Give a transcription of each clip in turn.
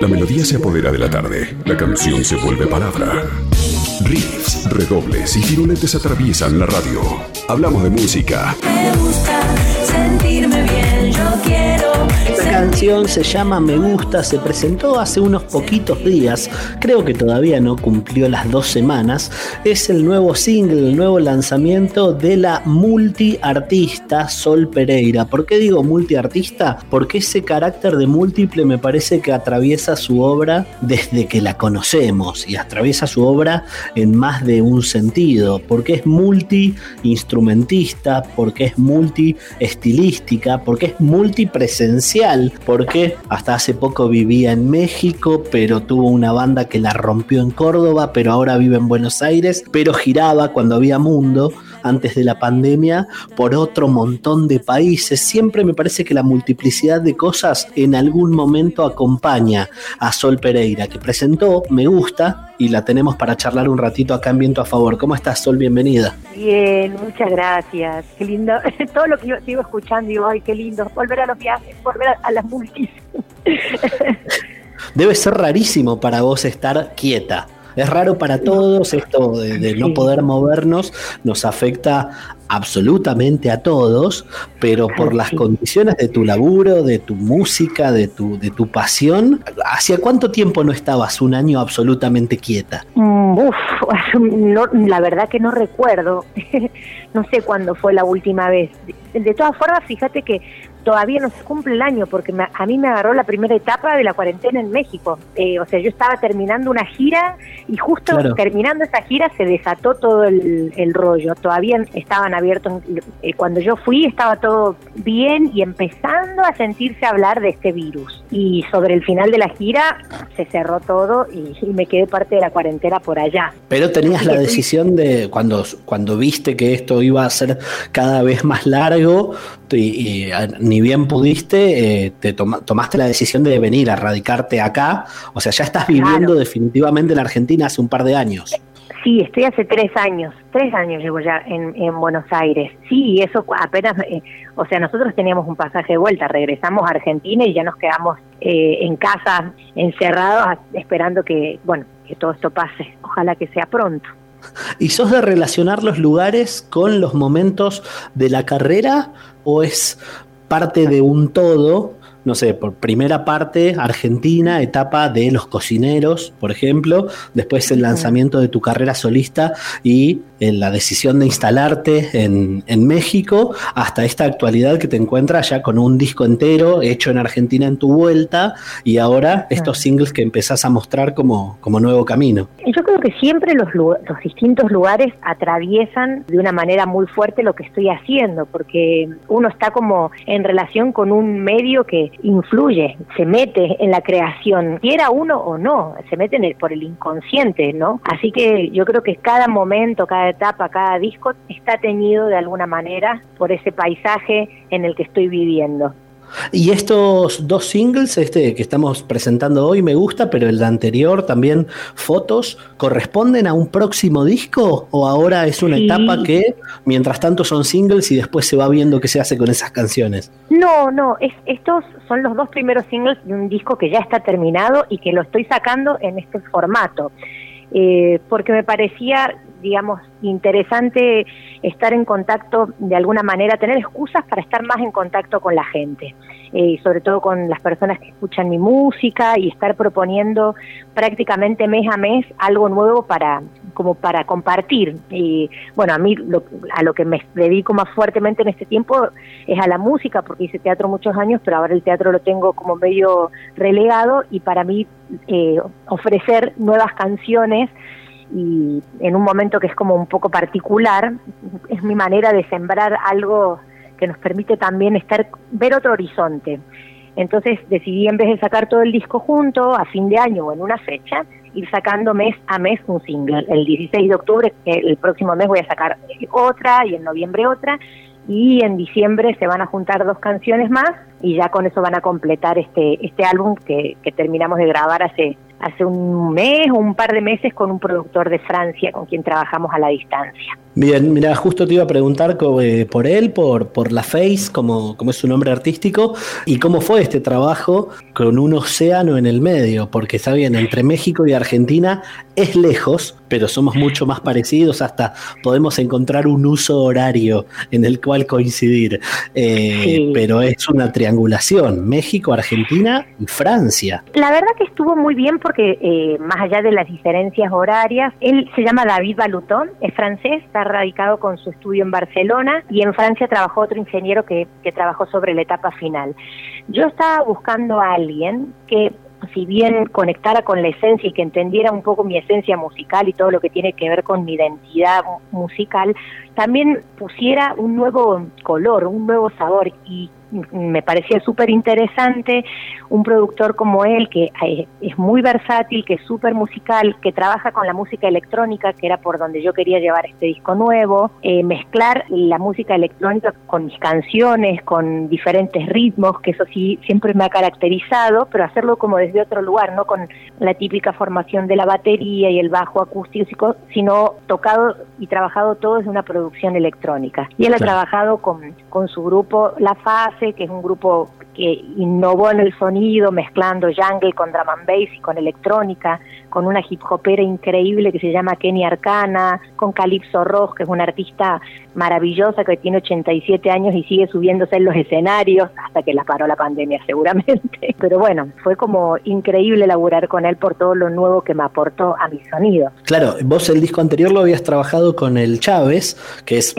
La melodía se apodera de la tarde, la canción se vuelve palabra. Riffs, redobles y firuletes atraviesan la radio. Hablamos de música. Me gusta canción se llama Me Gusta, se presentó hace unos poquitos días, creo que todavía no cumplió las dos semanas. Es el nuevo single, el nuevo lanzamiento de la multiartista Sol Pereira. ¿Por qué digo multiartista? Porque ese carácter de múltiple me parece que atraviesa su obra desde que la conocemos y atraviesa su obra en más de un sentido, porque es multi-instrumentista, porque es multi-estilística, porque es multipresencial, porque hasta hace poco vivía en México, pero tuvo una banda que la rompió en Córdoba, pero ahora vive en Buenos Aires, pero giraba cuando había mundo antes de la pandemia por otro montón de países. Siempre me parece que la multiplicidad de cosas en algún momento acompaña a Sol Pereira, que presentó Me Gusta y la tenemos para charlar un ratito acá en Viento a Favor. ¿Cómo estás, Sol? Bienvenida. Bien, muchas gracias. Qué lindo. Todo lo que yo sigo escuchando, digo, ay, qué lindo. Volver a los viajes, volver a, a las multis. Debe ser rarísimo para vos estar quieta. Es raro para todos esto de, de no poder movernos, nos afecta absolutamente a todos, pero por las condiciones de tu laburo, de tu música, de tu, de tu pasión, ¿hacia cuánto tiempo no estabas un año absolutamente quieta? Mm, Uf, no, la verdad que no recuerdo. no sé cuándo fue la última vez. De todas formas, fíjate que todavía no se cumple el año porque me- a mí me agarró la primera etapa de la cuarentena en México. Eh, o sea, yo estaba terminando una gira y justo Claro. terminando esa gira se desató todo el, el rollo. Todavía estaban abiertos. eh, cuando yo fui estaba todo bien y empezando a sentirse hablar de este virus. Y sobre el final de la gira se cerró todo y, y me quedé parte de la cuarentena por allá. Pero tenías la decisión de, cuando, cuando viste que esto iba a ser cada vez más largo, y, y, a- ni bien pudiste, eh, te toma- tomaste la decisión de venir a radicarte acá. O sea, ya estás viviendo Claro. definitivamente en Argentina hace un par de años. Sí, estoy hace tres años, tres años llevo ya en, en Buenos Aires. Sí, eso cu- apenas, eh, o sea, nosotros teníamos un pasaje de vuelta, regresamos a Argentina y ya nos quedamos eh, en casa encerrados esperando que, bueno, que todo esto pase. Ojalá que sea pronto. ¿Y sos de relacionar los lugares con los momentos de la carrera o es parte de un todo? No sé, por primera parte, Argentina, etapa de los cocineros, por ejemplo, después el lanzamiento de tu carrera solista y eh, la decisión de instalarte en, en México, hasta esta actualidad que te encuentras ya con un disco entero hecho en Argentina en tu vuelta y ahora estos singles que empezás a mostrar como, como nuevo camino. Yo creo que siempre los, los distintos lugares atraviesan de una manera muy fuerte lo que estoy haciendo, porque uno está como en relación con un medio que influye, se mete en la creación, quiera uno o no, se mete en el- por el inconsciente, ¿no? Así que yo creo que cada momento, cada etapa, cada disco está teñido de alguna manera por ese paisaje en el que estoy viviendo. Y estos dos singles, este que estamos presentando hoy me gusta, pero el anterior también, fotos, ¿corresponden a un próximo disco? ¿O ahora es una Sí. etapa que mientras tanto son singles y después se va viendo qué se hace con esas canciones? No, no, es, estos son los dos primeros singles de un disco que ya está terminado y que lo estoy sacando en este formato, Eh, porque me parecía, digamos, interesante estar en contacto de alguna manera, tener excusas para estar más en contacto con la gente, eh, sobre todo con las personas que escuchan mi música y estar proponiendo prácticamente mes a mes algo nuevo para como para compartir. Y bueno, a mí lo- a lo que me dedico más fuertemente en este tiempo es a la música, porque hice teatro muchos años, pero ahora el teatro lo tengo como medio relegado y para mí eh, ofrecer nuevas canciones y en un momento que es como un poco particular, es mi manera de sembrar algo que nos permite también estar ver otro horizonte. Entonces decidí en vez de sacar todo el disco junto a fin de año o en una fecha, ir sacando mes a mes un single. El 16 de octubre, el próximo mes voy a sacar otra y en noviembre otra y en diciembre se van a juntar dos canciones más y ya con eso van a completar este este álbum que, que terminamos de grabar hace hace un mes o un par de meses con un productor de Francia con quien trabajamos a la distancia. Bien, mira, justo te iba a preguntar eh, por él, por, por La Face, como, como es su nombre artístico, y cómo fue este trabajo con un océano en el medio, porque está bien, entre México y Argentina es lejos, pero somos mucho más parecidos, hasta podemos encontrar un uso horario en el cual coincidir, eh, pero es una triangulación, México, Argentina y Francia. La verdad que estuvo muy bien porque eh, más allá de las diferencias horarias, él se llama David Balutón, es francés, está radicado con su estudio en Barcelona y en Francia trabajó otro ingeniero que, que trabajó sobre la etapa final. Yo estaba buscando a alguien que si bien conectara con la esencia y que entendiera un poco mi esencia musical y todo lo que tiene que ver con mi identidad musical, también pusiera un nuevo color, un nuevo sabor y me parecía súper interesante un productor como él, que eh, es muy versátil, que es súper musical, que trabaja con la música electrónica, que era por donde yo quería llevar este disco nuevo, eh, mezclar la música electrónica con mis canciones, con diferentes ritmos, que eso sí siempre me ha caracterizado, pero hacerlo como desde otro lugar, no con la típica formación de la batería y el bajo acústico, sino tocado y trabajado todo desde una producción electrónica. Y él ha trabajado con, con su grupo La Que es un grupo que innovó en el sonido, mezclando jungle con drum and bass y con electrónica, con una hip hopera increíble que se llama Kenny Arcana, con Calypso Ross, que es una artista maravillosa que tiene 87 años y sigue subiéndose en los escenarios hasta que la paró la pandemia seguramente. Pero bueno, fue como increíble laburar con él por todo lo nuevo que me aportó a mi sonido. Claro, vos el disco anterior lo habías trabajado con el Chávez, que es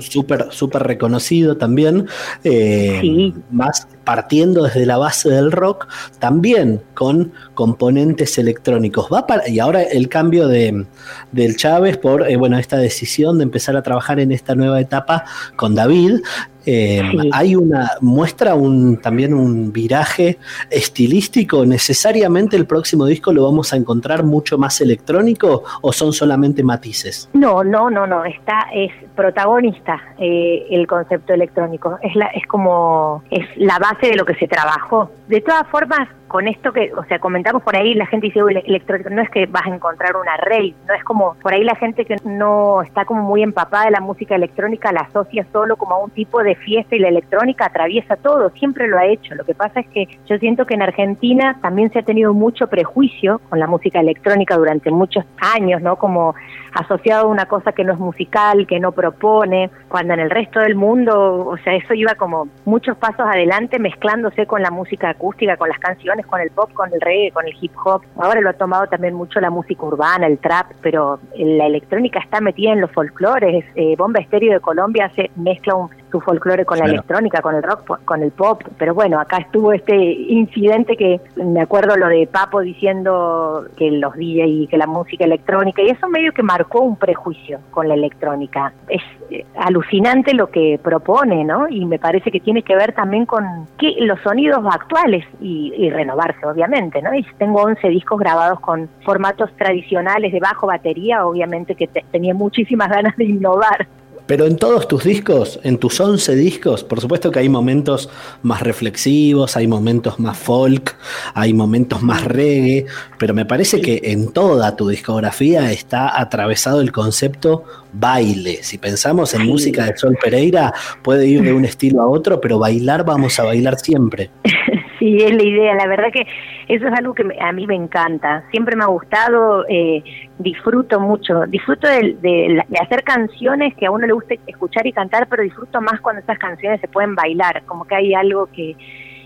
súper súper reconocido también. Eh, sí más partiendo desde la base del rock, también con componentes electrónicos. Va y ahora el cambio de, del Chávez por eh, bueno, esta decisión de empezar a trabajar en esta nueva etapa con David, eh, hay una muestra un también un viraje estilístico. ¿Necesariamente el próximo disco lo vamos a encontrar mucho más electrónico o son solamente matices? No, no, no, no. Está es protagonista eh, el concepto electrónico. Es la es como es la base de lo que se trabajó. De todas formas, con esto que, o sea, comentamos por ahí, la gente dice, electrónico, no es que vas a encontrar una rave, no es como, por ahí la gente que no está como muy empapada de la música electrónica la asocia solo como a un tipo de fiesta y la electrónica atraviesa todo, siempre lo ha hecho. Lo que pasa es que yo siento que en Argentina también se ha tenido mucho prejuicio con la música electrónica durante muchos años, ¿no? Como asociado a una cosa que no es musical, que no propone, cuando en el resto del mundo, o sea, eso iba como muchos pasos adelante mezclándose con la música acústica, con las canciones, con el pop, con el reggae, con el hip hop. Ahora lo ha tomado también mucho la música urbana, el trap, pero la electrónica está metida en los folclores. Eh, Bomba Estéreo de Colombia se mezcla un su folclore con la electrónica, con el rock, con el pop, pero bueno, acá estuvo este incidente que me acuerdo lo de Papo diciendo que los y que la música electrónica, y eso medio que marcó un prejuicio con la electrónica. Es eh, alucinante lo que propone, ¿no? Y me parece que tiene que ver también con que los sonidos actuales y, renovarse, obviamente, ¿no? Y tengo 11 discos grabados con formatos tradicionales de bajo batería, obviamente que tenía muchísimas ganas de innovar. Pero en todos tus discos, en tus 11 discos, por supuesto que hay momentos más reflexivos, hay momentos más folk, hay momentos más reggae, pero me parece que en toda tu discografía está atravesado el concepto baile. Si pensamos en música de Sol Pereira, puede ir de un estilo a otro, pero bailar vamos a bailar siempre. Sí, es la idea. La verdad que eso es algo que a mí me encanta. Siempre me ha gustado, eh, disfruto mucho. Disfruto de, hacer canciones que a uno le guste escuchar y cantar, pero disfruto más cuando estas canciones se pueden bailar. Como que hay algo que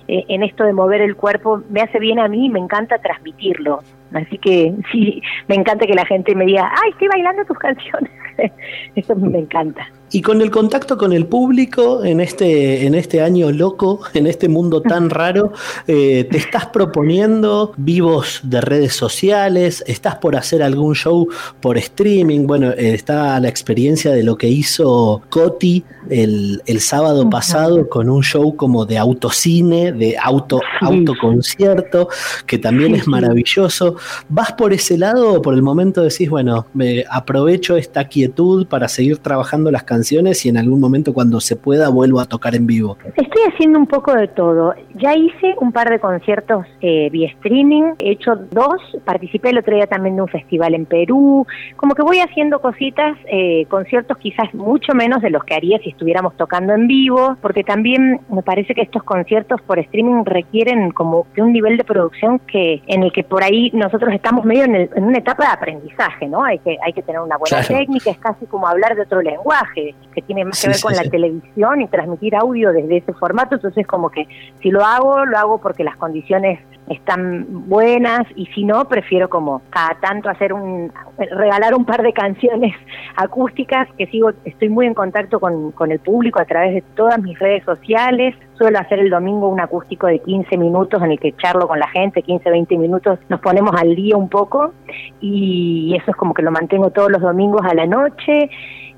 eh, en esto de mover el cuerpo me hace bien a mí y me encanta transmitirlo. Así que sí, me encanta que la gente me diga, ay, estoy bailando tus canciones. Eso me encanta. Y con el contacto con el público en este, en este año loco, en este mundo tan raro, eh, ¿te estás proponiendo vivos de redes sociales? ¿Estás por hacer algún show por streaming? Bueno, eh, está la experiencia de lo que hizo Coti el, el sábado pasado con un show como de autocine, de auto, autoconcierto, que también es maravilloso. ¿Vas por ese lado o por el momento decís, bueno, me aprovecho esta quietud para seguir trabajando las canciones? Canciones y en algún momento cuando se pueda vuelvo a tocar en vivo? Estoy haciendo un poco de todo. Ya hice un par de conciertos eh, vía streaming, he hecho dos, participé el otro día también de un festival en Perú, como que voy haciendo cositas, eh, conciertos quizás mucho menos de los que haría si estuviéramos tocando en vivo, porque también me parece que estos conciertos por streaming requieren como de un nivel de producción que en el que por ahí nosotros estamos medio en, una etapa de aprendizaje, ¿no? Hay que hay que tener una buena técnica, es casi como hablar de otro lenguaje, que tiene más que ver con la televisión y transmitir audio desde ese formato, entonces como que si lo hago, lo hago porque las condiciones están buenas y si no, prefiero como cada tanto hacer un, regalar un par de canciones acústicas que sigo, estoy muy en contacto con, con el público a través de todas mis redes sociales, suelo hacer el domingo un acústico de 15 minutos en el que charlo con la gente, 15, 20 minutos, nos ponemos al día un poco y eso es como que lo mantengo todos los domingos a la noche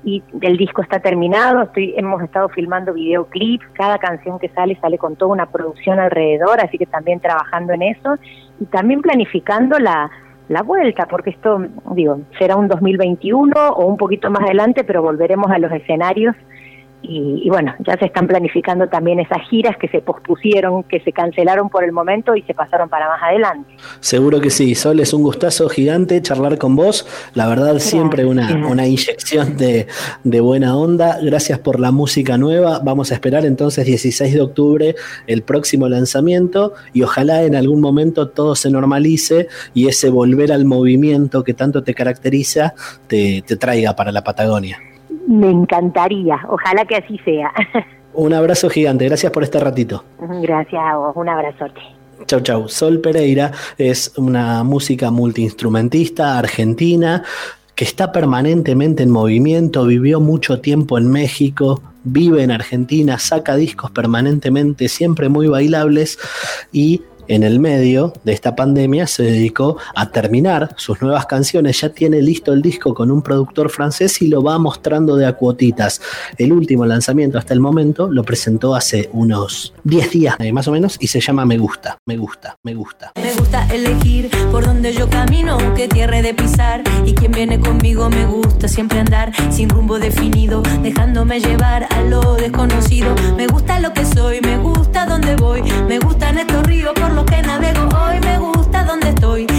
y el disco está terminado, estoy, hemos estado filmando videoclips, cada canción que sale sale con toda una producción alrededor, así que también trabajando en eso y también planificando la, la vuelta, porque esto, digo, será un 2021 o un poquito más adelante, pero volveremos a los escenarios y, bueno, ya se están planificando también esas giras que se pospusieron, que se cancelaron por el momento y se pasaron para más adelante. Seguro que sí, Sol, es un gustazo gigante charlar con vos. La verdad, siempre una, una inyección de, de, buena onda. Gracias por la música nueva. Vamos a esperar entonces 16 de octubre el próximo lanzamiento y ojalá en algún momento todo se normalice y ese volver al movimiento que tanto te caracteriza te, te traiga para la Patagonia. Me encantaría, ojalá que así sea. Un abrazo gigante, gracias por este ratito. Gracias a vos, un abrazote. Chau, chau. Sol Pereira es una música multiinstrumentista argentina que está permanentemente en movimiento, vivió mucho tiempo en México, vive en Argentina, saca discos permanentemente, siempre muy bailables y en el medio de esta pandemia se dedicó a terminar sus nuevas canciones. Ya tiene listo el disco con un productor francés y lo va mostrando de a cuotitas. El último lanzamiento hasta el momento lo presentó hace unos 10 días eh, más o menos y se llama Me gusta, me gusta, me gusta. Me gusta elegir por donde yo camino, qué tierra de pisar y quien viene conmigo me gusta siempre andar sin rumbo definido, dejándome llevar a lo desconocido. Me gusta lo que soy, me gusta donde voy, me gustan estos ríos por que navego hoy, me gusta donde estoy.